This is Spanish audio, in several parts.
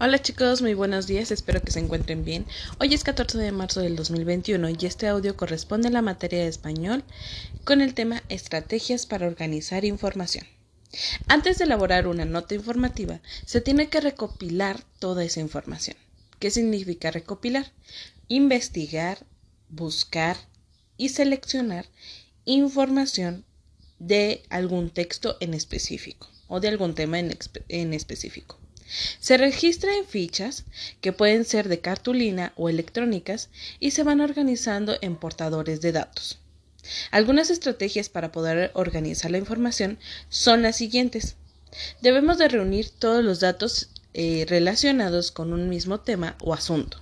Hola chicos, muy buenos días, espero que se encuentren bien. Hoy es 14 de marzo del 2021 y este audio corresponde a la materia de español con el tema Estrategias para organizar información. Antes de elaborar una nota informativa, se tiene que recopilar toda esa información. ¿Qué significa recopilar? Investigar, buscar y seleccionar información de algún texto en específico o de algún tema en, en específico. Se registra en fichas que pueden ser de cartulina o electrónicas y se van organizando en portadores de datos. Algunas estrategias para poder organizar la información son las siguientes. Debemos de reunir todos los datos eh, relacionados con un mismo tema o asunto.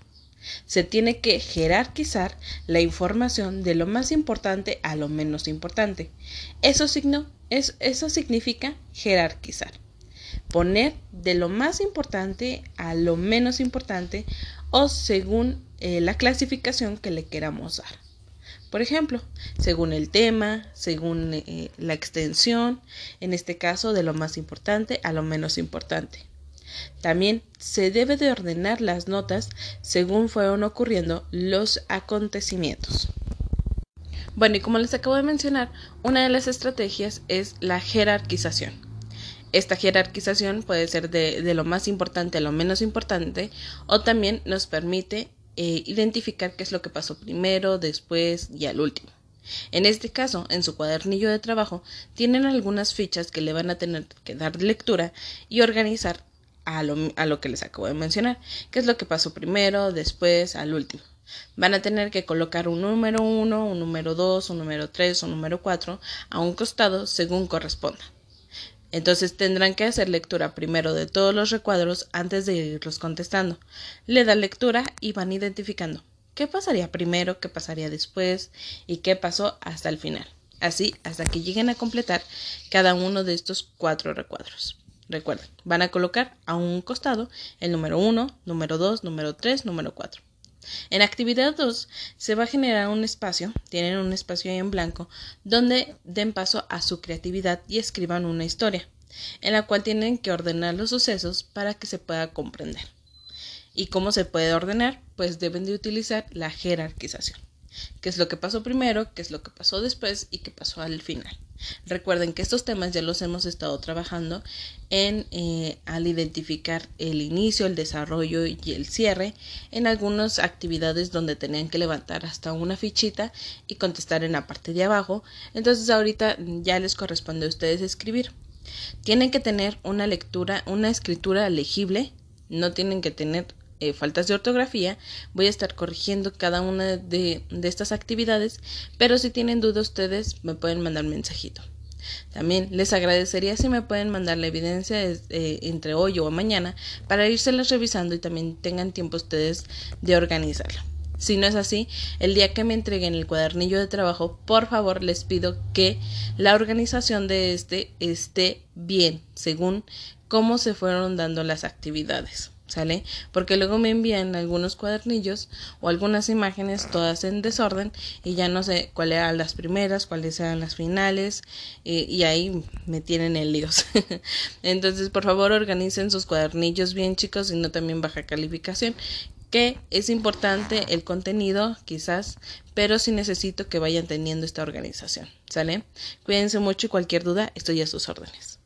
Se tiene que jerarquizar la información de lo más importante a lo menos importante. Eso, eso significa jerarquizar poner de lo más importante a lo menos importante o según eh, la clasificación que le queramos dar. Por ejemplo, según el tema, según eh, la extensión, en este caso de lo más importante a lo menos importante. También se debe de ordenar las notas según fueron ocurriendo los acontecimientos. Bueno, y como les acabo de mencionar, una de las estrategias es la jerarquización. Esta jerarquización puede ser de, lo más importante a lo menos importante o también nos permite eh, identificar qué es lo que pasó primero, después y al último. En este caso, en su cuadernillo de trabajo, tienen algunas fichas que le van a tener que dar lectura y organizar a lo, a lo que les acabo de mencionar, qué es lo que pasó primero, después, al último. Van a tener que colocar un número 1, un número 2, un número 3, un número 4 a un costado según corresponda. Entonces tendrán que hacer lectura primero de todos los recuadros antes de irlos contestando. Le dan lectura y van identificando qué pasaría primero, qué pasaría después y qué pasó hasta el final. Así hasta que lleguen a completar cada uno de estos cuatro recuadros. Recuerden, van a colocar a un costado el número 1, número 2, número 3, número 4. En actividad 2 se va a generar un espacio, tienen un espacio ahí en blanco, donde den paso a su creatividad y escriban una historia, en la cual tienen que ordenar los sucesos para que se pueda comprender. ¿Y cómo se puede ordenar? Pues deben de utilizar la jerarquización. ¿Qué es lo que pasó primero? ¿Qué es lo que pasó después? ¿Y qué pasó al final? Recuerden que estos temas ya los hemos estado trabajando en eh, al identificar el inicio, el desarrollo y el cierre en algunas actividades donde tenían que levantar hasta una fichita y contestar en la parte de abajo. Entonces ahorita ya les corresponde a ustedes escribir. Tienen que tener una lectura, una escritura legible, no tienen que tener eh, faltas de ortografía, voy a estar corrigiendo cada una de, estas actividades, pero si tienen dudas ustedes me pueden mandar un mensajito. También les agradecería si me pueden mandar la evidencia eh, entre hoy o mañana para írselas revisando y también tengan tiempo ustedes de organizarla. Si no es así, el día que me entreguen el cuadernillo de trabajo, por favor les pido que la organización de este esté bien, según cómo se fueron dando las actividades. ¿Sale? Porque luego me envían algunos cuadernillos o algunas imágenes todas en desorden y ya no sé cuáles eran las primeras, cuáles eran las finales y, ahí me tienen en líos. Entonces, por favor, organicen sus cuadernillos bien, chicos, y no también baja calificación que es importante el contenido, quizás, pero sí necesito que vayan teniendo esta organización, ¿sale? Cuídense mucho y cualquier duda, estoy a sus órdenes.